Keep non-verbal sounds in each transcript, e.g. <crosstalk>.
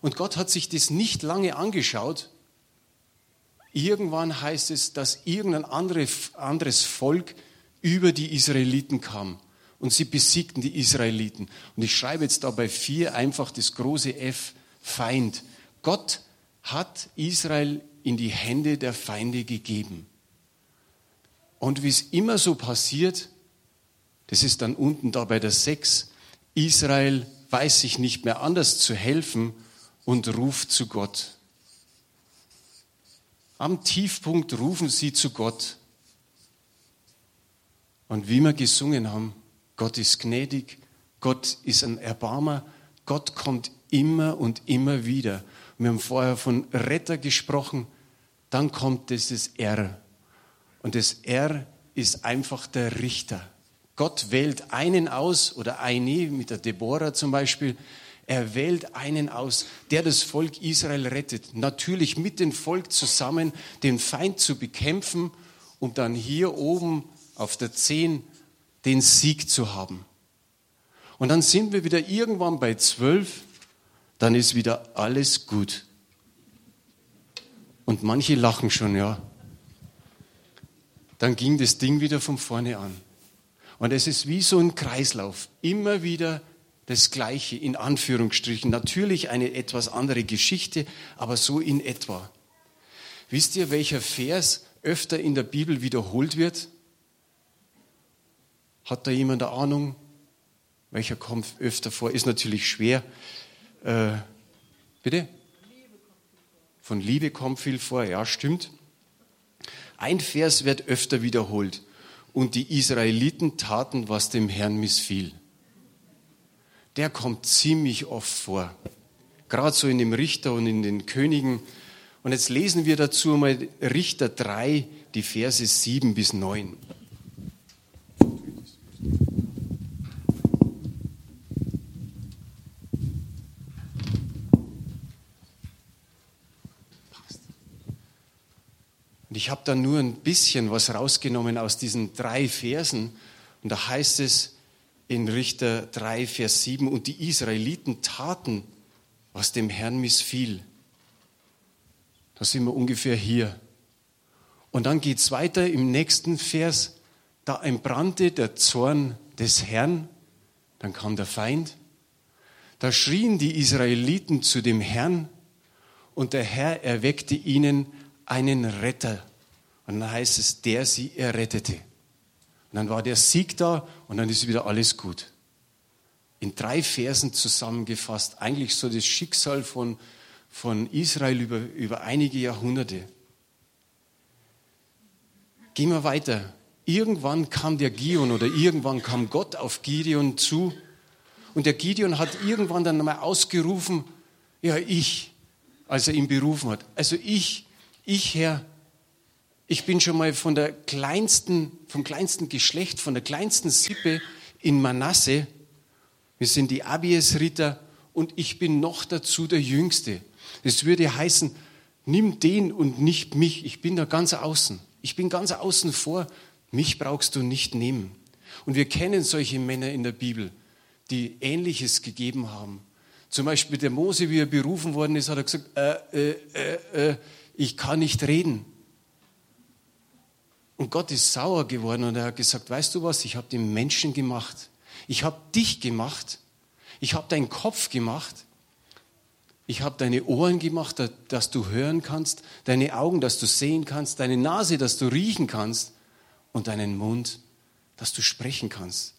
Und Gott hat sich das nicht lange angeschaut. Irgendwann heißt es, dass irgendein anderes Volk über die Israeliten kam und sie besiegten die Israeliten. Und ich schreibe jetzt da bei vier einfach das große F, Feind. Gott hat Israel in die Hände der Feinde gegeben. Und wie es immer so passiert, das ist dann unten da bei der Sechs, Israel weiß sich nicht mehr anders zu helfen und ruft zu Gott. Am Tiefpunkt rufen sie zu Gott. Und wie wir gesungen haben, Gott ist gnädig, Gott ist ein Erbarmer, Gott kommt immer und immer wieder. Wir haben vorher von Retter gesprochen, dann kommt dieses R. Und das R ist einfach der Richter. Gott wählt einen aus oder eine, mit der Deborah zum Beispiel, er wählt einen aus, der das Volk Israel rettet. Natürlich mit dem Volk zusammen, den Feind zu bekämpfen, um dann hier oben auf der Zehn den Sieg zu haben. Und dann sind wir wieder irgendwann bei zwölf, dann ist wieder alles gut. Und manche lachen schon, ja. Dann ging das Ding wieder von vorne an. Und es ist wie so ein Kreislauf. Immer wieder das Gleiche, in Anführungsstrichen. Natürlich eine etwas andere Geschichte, aber so in etwa. Wisst ihr, welcher Vers öfter in der Bibel wiederholt wird? Hat da jemand eine Ahnung? Welcher kommt öfter vor? Ist natürlich schwer. Äh, bitte? Von Liebe kommt viel vor, ja, stimmt. Ein Vers wird öfter wiederholt. Und die Israeliten taten, was dem Herrn missfiel. Der kommt ziemlich oft vor. Gerade so in dem Richter und in den Königen. Und jetzt lesen wir dazu mal Richter 3, die Verse 7 bis 9. ich habe da nur ein bisschen was rausgenommen aus diesen drei Versen. Und da heißt es in Richter 3, Vers 7, und die Israeliten taten, was dem Herrn missfiel. Da sind wir ungefähr hier. Und dann geht es weiter im nächsten Vers. Da entbrannte der Zorn des Herrn, dann kam der Feind. Da schrien die Israeliten zu dem Herrn und der Herr erweckte ihnen einen Retter. Und dann heißt es, der sie errettete. Und dann war der Sieg da und dann ist wieder alles gut. In drei Versen zusammengefasst, eigentlich so das Schicksal von, von Israel über, über einige Jahrhunderte. Gehen wir weiter. Irgendwann kam der Gideon oder irgendwann kam Gott auf Gideon zu und der Gideon hat irgendwann dann mal ausgerufen, ja ich, als er ihn berufen hat. Also ich, ich Herr, ich bin schon mal von der kleinsten, vom kleinsten Geschlecht, von der kleinsten Sippe in Manasse. Wir sind die Abies-Ritter und ich bin noch dazu der Jüngste. Das würde heißen, nimm den und nicht mich. Ich bin da ganz außen. Ich bin ganz außen vor. Mich brauchst du nicht nehmen. Und wir kennen solche Männer in der Bibel, die Ähnliches gegeben haben. Zum Beispiel der Mose, wie er berufen worden ist, hat er gesagt, äh, äh, äh, äh ich kann nicht reden. Und Gott ist sauer geworden und er hat gesagt, weißt du was, ich habe den Menschen gemacht. Ich habe dich gemacht. Ich habe deinen Kopf gemacht. Ich habe deine Ohren gemacht, dass du hören kannst, deine Augen, dass du sehen kannst, deine Nase, dass du riechen kannst und deinen Mund, dass du sprechen kannst.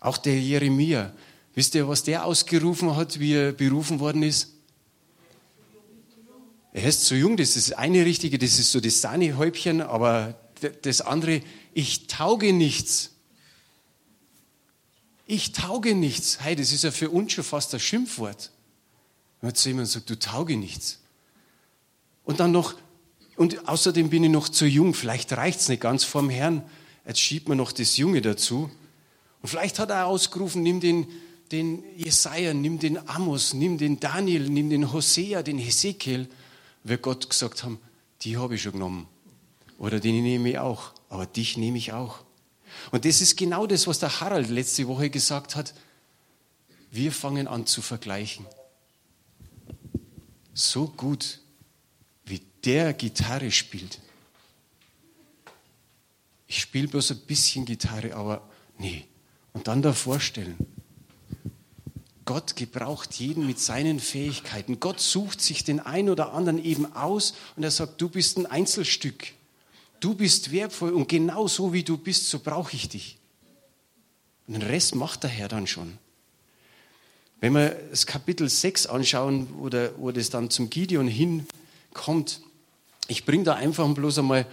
Auch der Jeremia, wisst ihr, was der ausgerufen hat, wie er berufen worden ist? Er ist zu jung, das ist eine richtige, das ist so das Sahnehäubchen, aber das andere, ich tauge nichts. Ich tauge nichts. Hey, das ist ja für uns schon fast ein Schimpfwort. Wenn jetzt jemand sagt, du tauge nichts. Und dann noch, und außerdem bin ich noch zu jung, vielleicht reicht es nicht ganz vorm Herrn. Jetzt schiebt man noch das Junge dazu. Und vielleicht hat er ausgerufen, nimm den, den Jesaja, nimm den Amos, nimm den Daniel, nimm den Hosea, den Hesekiel. Wird Gott gesagt haben, die habe ich schon genommen. Oder den nehme ich auch. Aber dich nehme ich auch. Und das ist genau das, was der Harald letzte Woche gesagt hat. Wir fangen an zu vergleichen. so gut, wie der Gitarre spielt. Ich spiele bloß ein bisschen Gitarre, aber nee. Und dann da vorstellen. Gott gebraucht jeden mit seinen Fähigkeiten. Gott sucht sich den einen oder anderen eben aus und er sagt, du bist ein Einzelstück. Du bist wertvoll und genau so wie du bist, so brauche ich dich. Und den Rest macht der Herr dann schon. Wenn wir das Kapitel 6 anschauen, wo, der, wo das dann zum Gideon hinkommt, ich bringe da einfach bloß einmal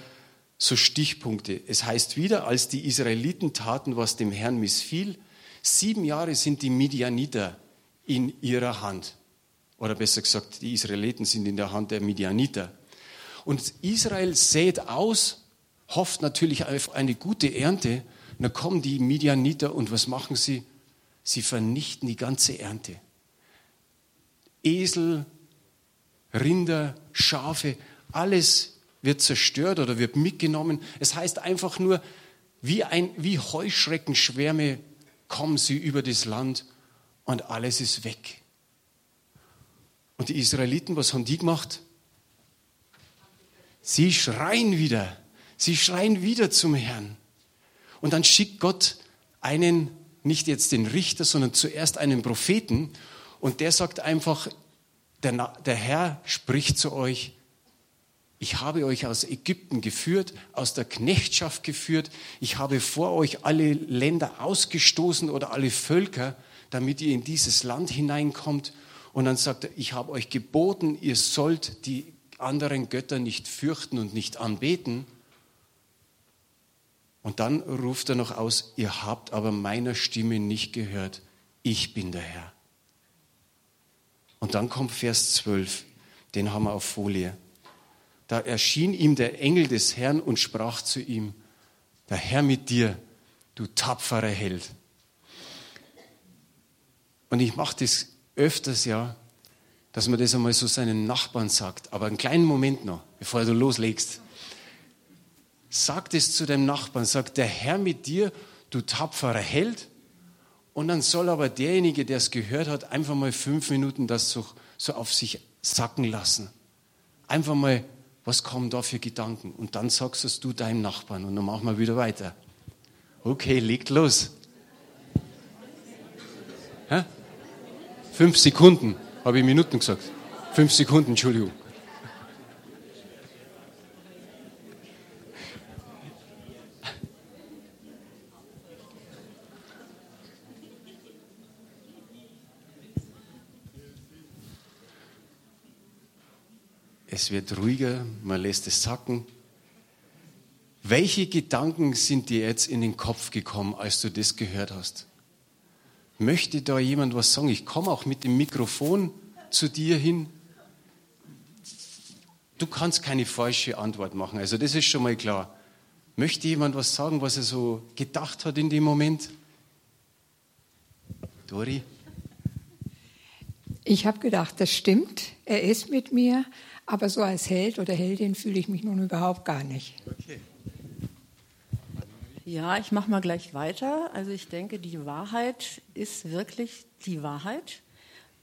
so Stichpunkte. Es heißt wieder, als die Israeliten taten, was dem Herrn missfiel, sieben Jahre sind die Midianiter in ihrer Hand. Oder besser gesagt, die Israeliten sind in der Hand der Midianiter. Und Israel sät aus, hofft natürlich auf eine gute Ernte. Und dann kommen die Midianiter und was machen sie? Sie vernichten die ganze Ernte. Esel, Rinder, Schafe, alles wird zerstört oder wird mitgenommen. Es heißt einfach nur, wie, ein, wie Heuschreckenschwärme kommen sie über das Land und alles ist weg. Und die Israeliten, was haben die gemacht? Sie schreien wieder. Sie schreien wieder zum Herrn. Und dann schickt Gott einen, nicht jetzt den Richter, sondern zuerst einen Propheten. Und der sagt einfach, der, der Herr spricht zu euch, ich habe euch aus Ägypten geführt, aus der Knechtschaft geführt. Ich habe vor euch alle Länder ausgestoßen oder alle Völker, damit ihr in dieses Land hineinkommt. Und dann sagt er, ich habe euch geboten, ihr sollt die anderen Götter nicht fürchten und nicht anbeten. Und dann ruft er noch aus, ihr habt aber meiner Stimme nicht gehört, ich bin der Herr. Und dann kommt Vers 12, den haben wir auf Folie. Da erschien ihm der Engel des Herrn und sprach zu ihm, der Herr mit dir, du tapferer Held. Und ich mache das öfters ja, dass man das einmal so seinen Nachbarn sagt. Aber einen kleinen Moment noch, bevor du loslegst. Sag es zu deinem Nachbarn, sag der Herr mit dir, du tapferer Held. Und dann soll aber derjenige, der es gehört hat, einfach mal fünf Minuten das so, so auf sich sacken lassen. Einfach mal, was kommen da für Gedanken? Und dann sagst es du deinem Nachbarn und dann machen wir wieder weiter. Okay, legt los. Hä? Fünf Sekunden. Habe ich Minuten gesagt? Fünf Sekunden, Entschuldigung. Es wird ruhiger, man lässt es sacken. Welche Gedanken sind dir jetzt in den Kopf gekommen, als du das gehört hast? Möchte da jemand was sagen? Ich komme auch mit dem Mikrofon zu dir hin. Du kannst keine falsche Antwort machen, also das ist schon mal klar. Möchte jemand was sagen, was er so gedacht hat in dem Moment? Dori? Ich habe gedacht, das stimmt, er ist mit mir, aber so als Held oder Heldin fühle ich mich nun überhaupt gar nicht. Okay. Ja, ich mache mal gleich weiter. Also ich denke, die Wahrheit ist wirklich die Wahrheit,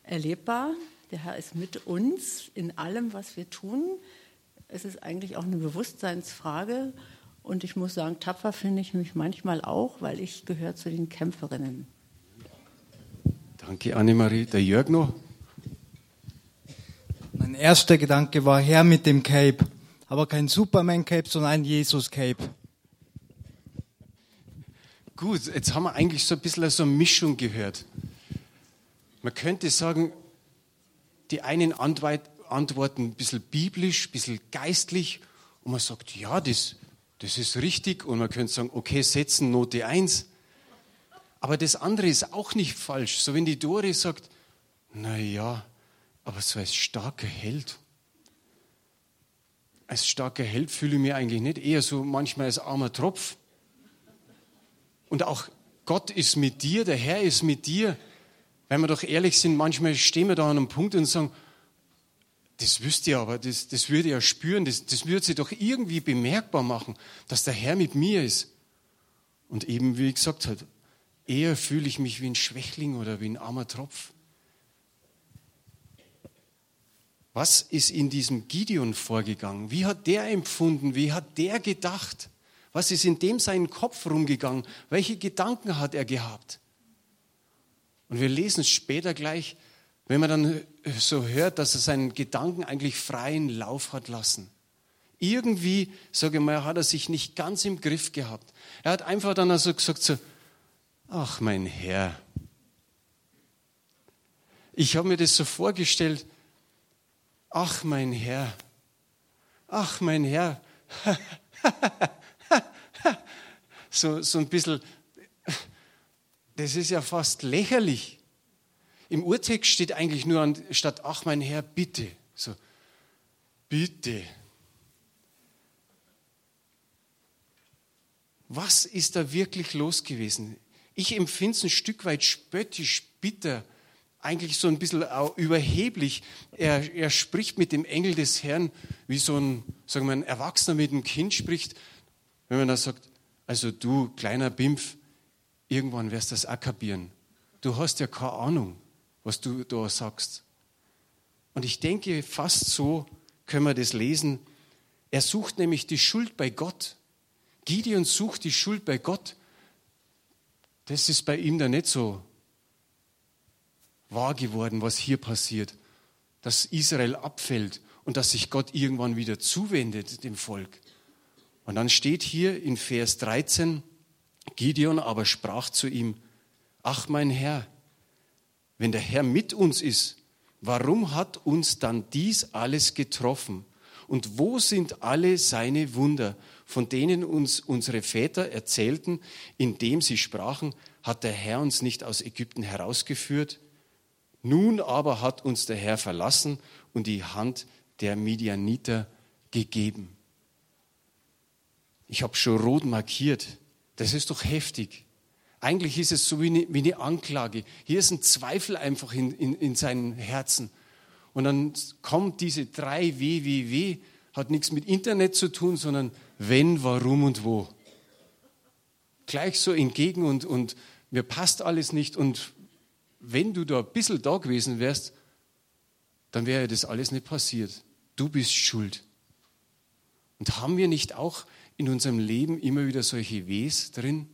erlebbar. Der Herr ist mit uns in allem, was wir tun. Es ist eigentlich auch eine Bewusstseinsfrage. Und ich muss sagen, tapfer finde ich mich manchmal auch, weil ich gehöre zu den Kämpferinnen. Danke, Annemarie. Der Jörg noch? Mein erster Gedanke war Herr mit dem Cape. Aber kein Superman-Cape, sondern ein Jesus-Cape. Gut, jetzt haben wir eigentlich so ein bisschen so eine Mischung gehört. Man könnte sagen, die einen antworten ein bisschen biblisch, ein bisschen geistlich und man sagt, ja, das, das ist richtig und man könnte sagen, okay, setzen Note 1. Aber das andere ist auch nicht falsch. So wenn die Dore sagt, na ja, aber so als starker Held. Als starker Held fühle ich mich eigentlich nicht, eher so manchmal als armer Tropf. Und auch Gott ist mit dir, der Herr ist mit dir. Wenn wir doch ehrlich sind, manchmal stehen wir da an einem Punkt und sagen, das wüsst ihr aber, das, das würde ihr spüren, das, das würde sie doch irgendwie bemerkbar machen, dass der Herr mit mir ist. Und eben, wie ich gesagt habe, eher fühle ich mich wie ein Schwächling oder wie ein armer Tropf. Was ist in diesem Gideon vorgegangen? Wie hat der empfunden? Wie hat der gedacht? Was ist in dem seinen Kopf rumgegangen? Welche Gedanken hat er gehabt? Und wir lesen es später gleich, wenn man dann so hört, dass er seinen Gedanken eigentlich freien Lauf hat lassen. Irgendwie, sage ich mal, hat er sich nicht ganz im Griff gehabt. Er hat einfach dann also gesagt so, ach mein Herr. Ich habe mir das so vorgestellt, ach mein Herr, ach mein Herr. <laughs> so, so ein bisschen, das ist ja fast lächerlich. Im Urtext steht eigentlich nur an, statt ach mein Herr, bitte. So, bitte. Was ist da wirklich los gewesen? Ich empfinde es ein Stück weit spöttisch, bitter, eigentlich so ein bisschen überheblich. Er, er spricht mit dem Engel des Herrn, wie so ein, sagen wir, ein Erwachsener mit einem Kind spricht. Wenn man da sagt, also du kleiner Bimpf, irgendwann wirst du das auch kapieren. Du hast ja keine Ahnung was du da sagst. Und ich denke, fast so können wir das lesen. Er sucht nämlich die Schuld bei Gott. Gideon sucht die Schuld bei Gott. Das ist bei ihm da nicht so wahr geworden, was hier passiert. Dass Israel abfällt und dass sich Gott irgendwann wieder zuwendet dem Volk. Und dann steht hier in Vers 13, Gideon aber sprach zu ihm, ach mein Herr, wenn der Herr mit uns ist, warum hat uns dann dies alles getroffen? Und wo sind alle seine Wunder, von denen uns unsere Väter erzählten, indem sie sprachen, hat der Herr uns nicht aus Ägypten herausgeführt? Nun aber hat uns der Herr verlassen und die Hand der Midianiter gegeben. Ich habe schon rot markiert. Das ist doch heftig. Eigentlich ist es so wie eine, wie eine Anklage. Hier ist ein Zweifel einfach in, in, in seinem Herzen. Und dann kommt diese drei W wie W, hat nichts mit Internet zu tun, sondern wenn, warum und wo. Gleich so entgegen und, und mir passt alles nicht. Und wenn du da ein bisschen da gewesen wärst, dann wäre das alles nicht passiert. Du bist schuld. Und haben wir nicht auch in unserem Leben immer wieder solche Ws drin?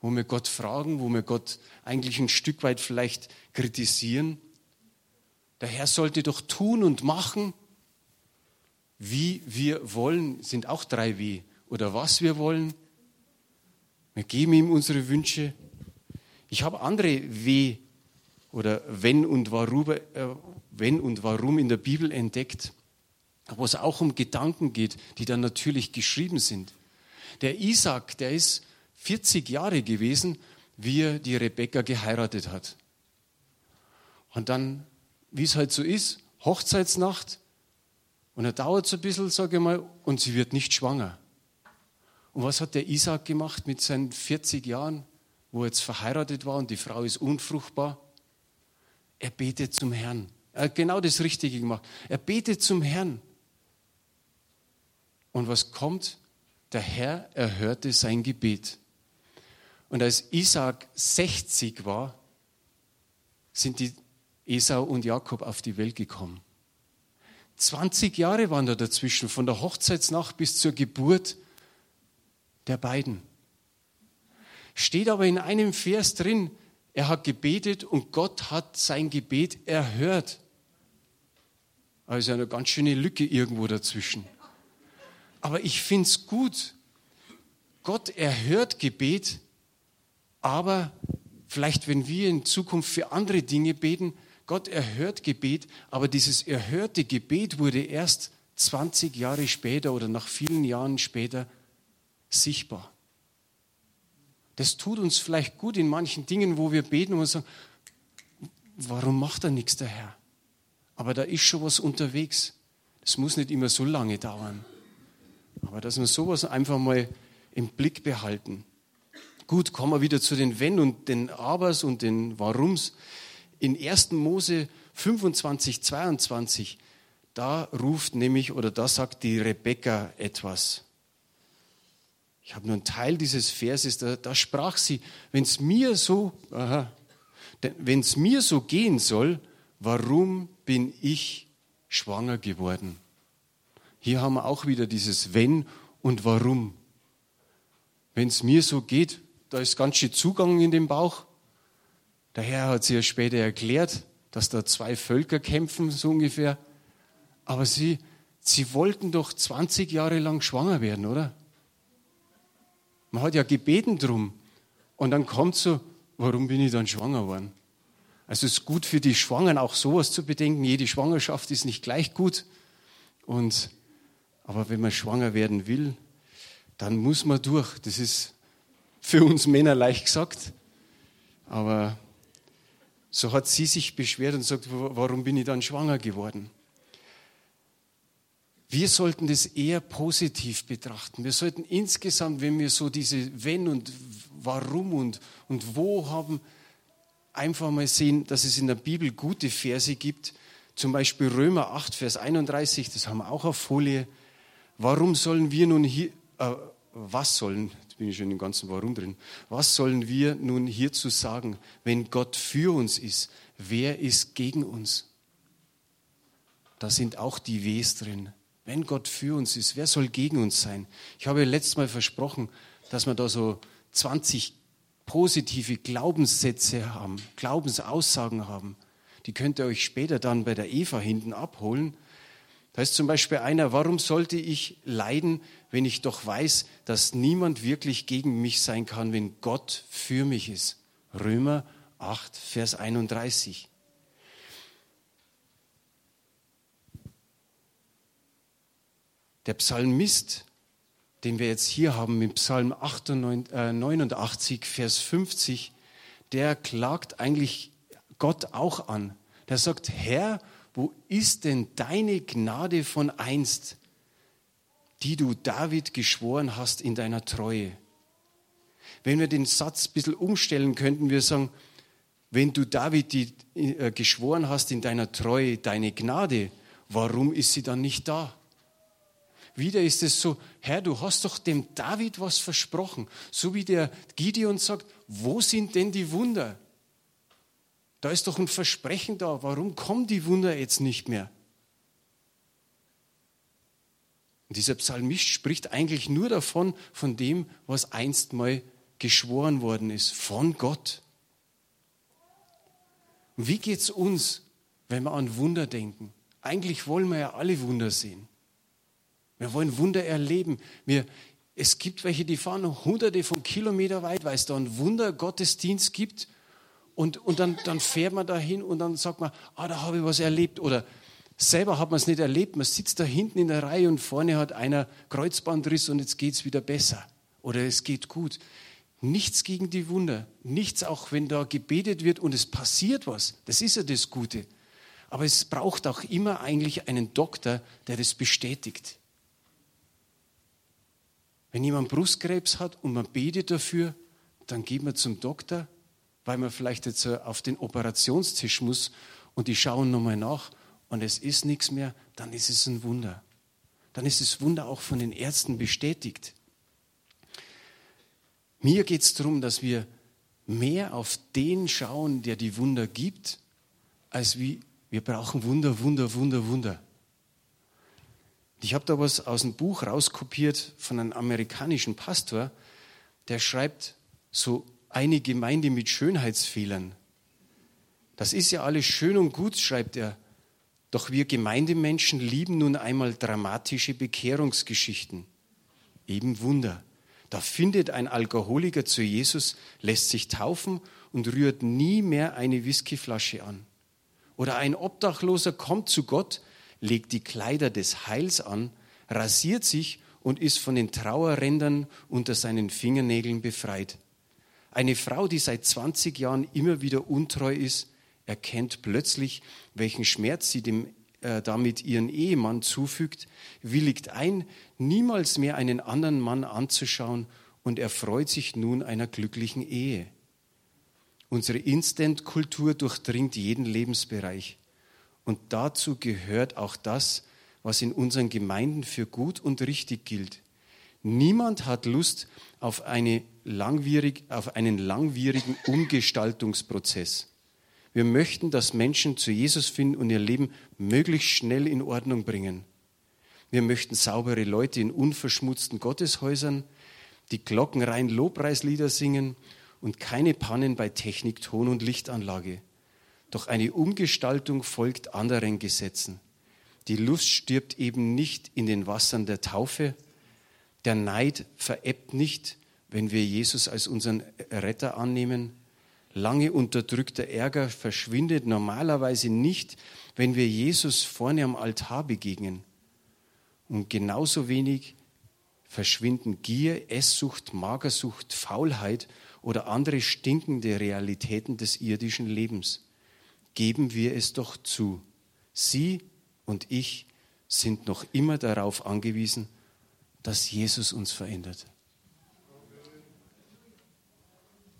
wo wir Gott fragen, wo wir Gott eigentlich ein Stück weit vielleicht kritisieren. Der Herr sollte doch tun und machen, wie wir wollen, sind auch drei W. Oder was wir wollen. Wir geben ihm unsere Wünsche. Ich habe andere W oder wenn und warum, äh, wenn und warum in der Bibel entdeckt, wo es auch um Gedanken geht, die dann natürlich geschrieben sind. Der Isaac, der ist 40 Jahre gewesen, wie er die Rebecca geheiratet hat. Und dann, wie es halt so ist, Hochzeitsnacht, und er dauert so ein bisschen, sage ich mal, und sie wird nicht schwanger. Und was hat der Isaac gemacht mit seinen 40 Jahren, wo er jetzt verheiratet war und die Frau ist unfruchtbar? Er betet zum Herrn. Er hat genau das Richtige gemacht. Er betet zum Herrn. Und was kommt? Der Herr erhörte sein Gebet. Und als Isaac 60 war, sind die Esau und Jakob auf die Welt gekommen. 20 Jahre waren da dazwischen, von der Hochzeitsnacht bis zur Geburt der beiden. Steht aber in einem Vers drin, er hat gebetet und Gott hat sein Gebet erhört. Also eine ganz schöne Lücke irgendwo dazwischen. Aber ich finde es gut. Gott erhört Gebet, aber vielleicht, wenn wir in Zukunft für andere Dinge beten, Gott erhört Gebet, aber dieses erhörte Gebet wurde erst 20 Jahre später oder nach vielen Jahren später sichtbar. Das tut uns vielleicht gut in manchen Dingen, wo wir beten und sagen, warum macht er nichts, der Herr? Aber da ist schon was unterwegs. Es muss nicht immer so lange dauern. Aber dass wir sowas einfach mal im Blick behalten. Gut, kommen wir wieder zu den Wenn und den Abers und den Warums. In 1. Mose 25, 22, da ruft nämlich oder da sagt die Rebekka etwas. Ich habe nur einen Teil dieses Verses, da, da sprach sie, wenn es mir so, mir so gehen soll, warum bin ich schwanger geworden. Hier haben wir auch wieder dieses Wenn und Warum. Wenn es mir so geht, da ist ganz schön Zugang in den Bauch. Der Herr hat sie ja später erklärt, dass da zwei Völker kämpfen, so ungefähr. Aber sie, sie wollten doch 20 Jahre lang schwanger werden, oder? Man hat ja gebeten drum. Und dann kommt so, warum bin ich dann schwanger geworden? Also es ist gut für die Schwangeren auch sowas zu bedenken. Jede Schwangerschaft ist nicht gleich gut. Und, aber wenn man schwanger werden will, dann muss man durch. Das ist für uns Männer leicht gesagt. Aber so hat sie sich beschwert und sagt, warum bin ich dann schwanger geworden? Wir sollten das eher positiv betrachten. Wir sollten insgesamt, wenn wir so diese Wenn und Warum und, und Wo haben, einfach mal sehen, dass es in der Bibel gute Verse gibt. Zum Beispiel Römer 8, Vers 31, das haben wir auch auf Folie. Warum sollen wir nun hier, äh, was sollen, jetzt bin ich schon im ganzen Warum drin, was sollen wir nun hierzu sagen, wenn Gott für uns ist? Wer ist gegen uns? Da sind auch die Ws drin. Wenn Gott für uns ist, wer soll gegen uns sein? Ich habe letztes Mal versprochen, dass wir da so 20 positive Glaubenssätze haben, Glaubensaussagen haben. Die könnt ihr euch später dann bei der Eva hinten abholen. Da ist zum Beispiel einer, warum sollte ich leiden, wenn ich doch weiß, dass niemand wirklich gegen mich sein kann, wenn Gott für mich ist? Römer 8, Vers 31. Der Psalmist, den wir jetzt hier haben im Psalm 89, äh, Vers 50, der klagt eigentlich Gott auch an. Der sagt, Herr, wo ist denn deine Gnade von einst, die du David geschworen hast in deiner Treue? Wenn wir den Satz ein bisschen umstellen könnten, wir sagen, wenn du David die, äh, geschworen hast in deiner Treue, deine Gnade, warum ist sie dann nicht da? Wieder ist es so, Herr, du hast doch dem David was versprochen. So wie der Gideon sagt, wo sind denn die Wunder? Da ist doch ein Versprechen da. Warum kommen die Wunder jetzt nicht mehr? Und dieser Psalmist spricht eigentlich nur davon, von dem, was einst mal geschworen worden ist, von Gott. Und wie geht es uns, wenn wir an Wunder denken? Eigentlich wollen wir ja alle Wunder sehen. Wir wollen Wunder erleben. Wir, es gibt welche, die fahren hunderte von Kilometern weit, weil es da einen Wundergottesdienst gibt. Und, und dann, dann fährt man dahin und dann sagt man, ah, da habe ich was erlebt. Oder selber hat man es nicht erlebt. Man sitzt da hinten in der Reihe und vorne hat einer Kreuzbandriss und jetzt geht es wieder besser. Oder es geht gut. Nichts gegen die Wunder. Nichts, auch wenn da gebetet wird und es passiert was. Das ist ja das Gute. Aber es braucht auch immer eigentlich einen Doktor, der das bestätigt. Wenn jemand Brustkrebs hat und man betet dafür, dann geht man zum Doktor, weil man vielleicht jetzt äh, auf den Operationstisch muss und die schauen nochmal nach und es ist nichts mehr, dann ist es ein Wunder. Dann ist das Wunder auch von den Ärzten bestätigt. Mir geht es darum, dass wir mehr auf den schauen, der die Wunder gibt, als wie wir brauchen Wunder, Wunder, Wunder, Wunder. Ich habe da was aus dem Buch rauskopiert von einem amerikanischen Pastor, der schreibt so eine Gemeinde mit Schönheitsfehlern. Das ist ja alles schön und gut, schreibt er. Doch wir Gemeindemenschen lieben nun einmal dramatische Bekehrungsgeschichten, eben Wunder. Da findet ein Alkoholiker zu Jesus, lässt sich taufen und rührt nie mehr eine Whiskyflasche an. Oder ein Obdachloser kommt zu Gott, legt die Kleider des Heils an, rasiert sich und ist von den Trauerrändern unter seinen Fingernägeln befreit. Eine Frau, die seit 20 Jahren immer wieder untreu ist, erkennt plötzlich, welchen Schmerz sie dem äh, damit ihren Ehemann zufügt, willigt ein, niemals mehr einen anderen Mann anzuschauen und erfreut sich nun einer glücklichen Ehe. Unsere Instant-Kultur durchdringt jeden Lebensbereich. Und dazu gehört auch das, was in unseren Gemeinden für gut und richtig gilt. Niemand hat Lust auf, eine langwierig, auf einen langwierigen Umgestaltungsprozess. Wir möchten, dass Menschen zu Jesus finden und ihr Leben möglichst schnell in Ordnung bringen. Wir möchten saubere Leute in unverschmutzten Gotteshäusern, die glockenrein Lobpreislieder singen und keine Pannen bei Technik, Ton und Lichtanlage. Doch eine Umgestaltung folgt anderen Gesetzen. Die Lust stirbt eben nicht in den Wassern der Taufe. Der Neid verebbt nicht, wenn wir Jesus als unseren Retter annehmen. Lange unterdrückter Ärger verschwindet normalerweise nicht, wenn wir Jesus vorne am Altar begegnen. Und genauso wenig verschwinden Gier, Esssucht, Magersucht, Faulheit oder andere stinkende Realitäten des irdischen Lebens. Geben wir es doch zu. Sie und ich sind noch immer darauf angewiesen, dass Jesus uns verändert.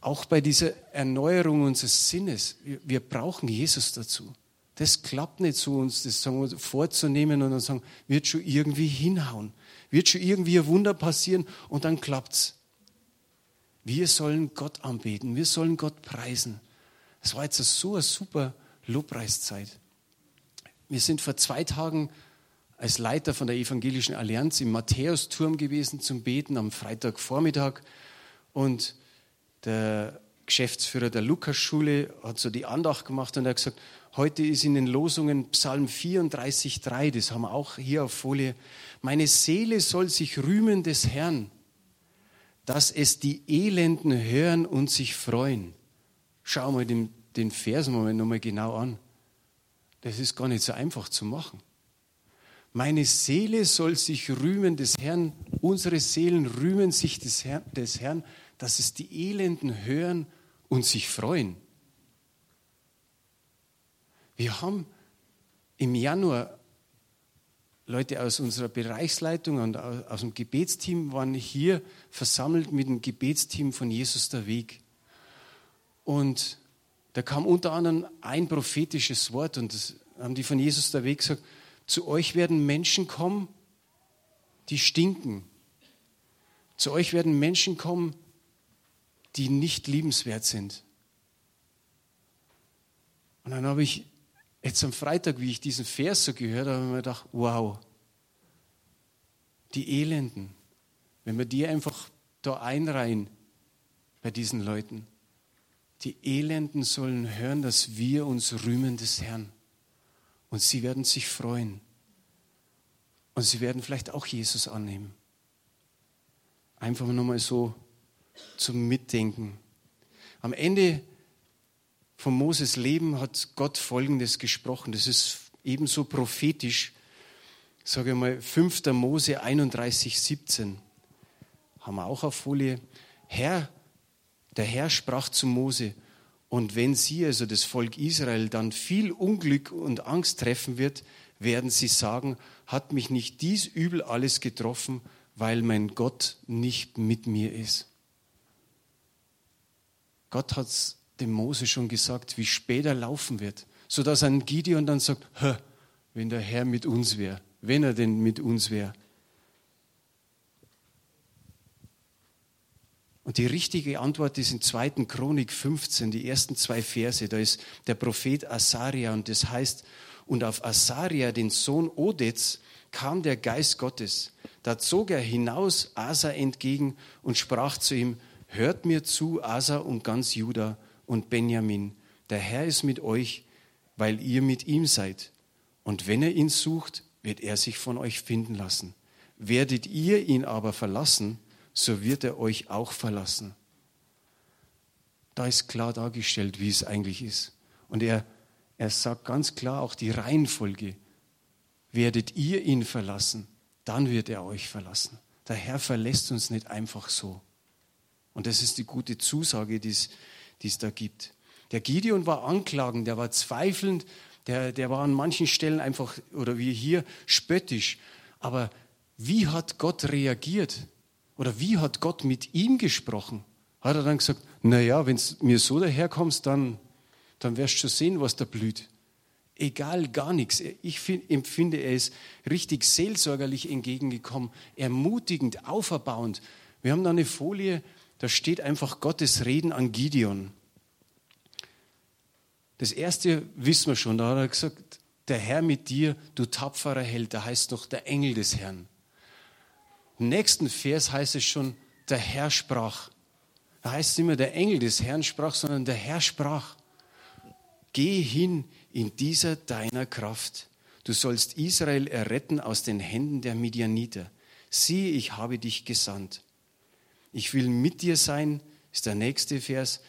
Auch bei dieser Erneuerung unseres Sinnes, wir, brauchen Jesus dazu. Das klappt nicht so, uns das sagen wir, vorzunehmen und dann sagen, wird schon irgendwie hinhauen, wird schon irgendwie ein Wunder passieren und dann klappt's. Wir sollen Gott anbeten, wir sollen Gott preisen. Es war jetzt so eine super Lobpreiszeit. Wir sind vor zwei Tagen als Leiter von der Evangelischen Allianz im Matthäusturm gewesen zum Beten am Freitagvormittag und der Geschäftsführer der Lukasschule hat so die Andacht gemacht und er hat gesagt, heute ist in den Losungen Psalm 34,3, das haben wir auch hier auf Folie. Meine Seele soll sich rühmen des Herrn, dass es die Elenden hören und sich freuen. Schau mal den, den Vers nochmal genau an. Das ist gar nicht so einfach zu machen. Meine Seele soll sich rühmen des Herrn, unsere Seelen rühmen sich des, Herrn, des Herrn, dass es die Elenden hören und sich freuen. Wir haben im Januar Leute aus unserer Bereichsleitung und aus dem Gebetsteam waren hier versammelt mit dem Gebetsteam von Jesus der Weg. Und da kam unter anderem ein prophetisches Wort und das haben die von Jesus der Weg gesagt, zu euch werden Menschen kommen, die stinken. Zu euch werden Menschen kommen, die nicht liebenswert sind. Und dann habe ich jetzt am Freitag, wie ich diesen Vers so gehört habe, mir gedacht, wow, die Elenden, wenn wir die einfach da einreihen bei diesen Leuten. Die Elenden sollen hören, dass wir uns rühmen des Herrn. Und sie werden sich freuen. Und sie werden vielleicht auch Jesus annehmen. Einfach nochmal so zum Mitdenken. Am Ende von Moses Leben hat Gott Folgendes gesprochen. Das ist ebenso prophetisch. Sage mal, 5. Mose 31, 17. Haben wir auch auf Folie. Herr, der Herr sprach zu Mose, und wenn sie, also das Volk Israel, dann viel Unglück und Angst treffen wird, werden sie sagen, hat mich nicht dies Übel alles getroffen, weil mein Gott nicht mit mir ist. Gott hat dem Mose schon gesagt, wie später laufen wird, sodass ein Gideon dann sagt, wenn der Herr mit uns wäre, wenn er denn mit uns wäre. Und die richtige Antwort ist in 2. Chronik 15, die ersten zwei Verse. Da ist der Prophet Asaria und das heißt, und auf Asaria, den Sohn Odets, kam der Geist Gottes. Da zog er hinaus Asa entgegen und sprach zu ihm, Hört mir zu, Asa und ganz Juda und Benjamin, der Herr ist mit euch, weil ihr mit ihm seid. Und wenn er ihn sucht, wird er sich von euch finden lassen. Werdet ihr ihn aber verlassen, so wird er euch auch verlassen. Da ist klar dargestellt, wie es eigentlich ist. Und er, er sagt ganz klar auch die Reihenfolge. Werdet ihr ihn verlassen, dann wird er euch verlassen. Der Herr verlässt uns nicht einfach so. Und das ist die gute Zusage, die es da gibt. Der Gideon war anklagend, der war zweifelnd, der, der war an manchen Stellen einfach, oder wie hier, spöttisch. Aber wie hat Gott reagiert? Oder wie hat Gott mit ihm gesprochen? Hat er dann gesagt, naja, wenn du mir so daherkommst, dann, dann wirst du schon sehen, was da blüht. Egal, gar nichts. Ich find, empfinde, er ist richtig seelsorgerlich entgegengekommen, ermutigend, auferbauend. Wir haben da eine Folie, da steht einfach Gottes Reden an Gideon. Das erste wissen wir schon, da hat er gesagt, der Herr mit dir, du tapferer Held, da heißt noch der Engel des Herrn. Im nächsten Vers heißt es schon, der Herr sprach. Da heißt es nicht mehr, der Engel des Herrn sprach, sondern der Herr sprach. Geh hin in dieser deiner Kraft. Du sollst Israel erretten aus den Händen der Midianiter. Siehe, ich habe dich gesandt. Ich will mit dir sein, ist der nächste Vers,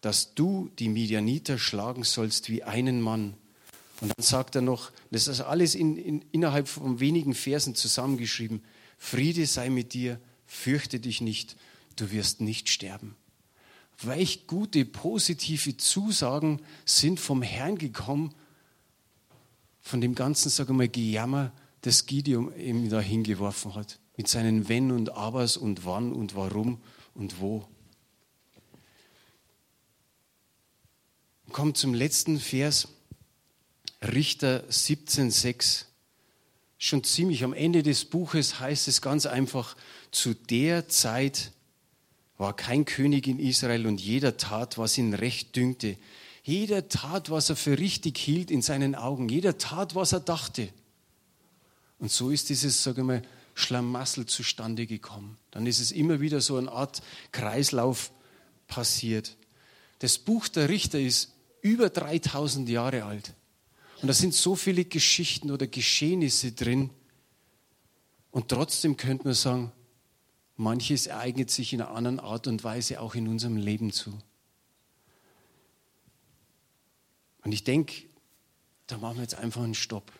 dass du die Midianiter schlagen sollst wie einen Mann. Und dann sagt er noch, das ist alles in, in, innerhalb von wenigen Versen zusammengeschrieben, Friede sei mit dir, fürchte dich nicht, du wirst nicht sterben. Welch gute, positive Zusagen sind vom Herrn gekommen, von dem ganzen, sagen wir mal, Gejammer, das Gideon ihm da hingeworfen hat. Mit seinen Wenn und Abers und wann und warum und wo. Kommt zum letzten Vers, Richter 17,6. Schon ziemlich am Ende des Buches heißt es ganz einfach, zu der Zeit war kein König in Israel und jeder tat, was ihn recht dünkte. Jeder tat, was er für richtig hielt in seinen Augen. Jeder tat, was er dachte. Und so ist dieses, sage ich mal, Schlamassel zustande gekommen. Dann ist es immer wieder so eine Art Kreislauf passiert. Das Buch der Richter ist über 3000 Jahre alt. Und da sind so viele Geschichten oder Geschehnisse drin. Und trotzdem könnte man sagen, manches ereignet sich in einer anderen Art und Weise auch in unserem Leben zu. Und ich denke, da machen wir jetzt einfach einen Stopp.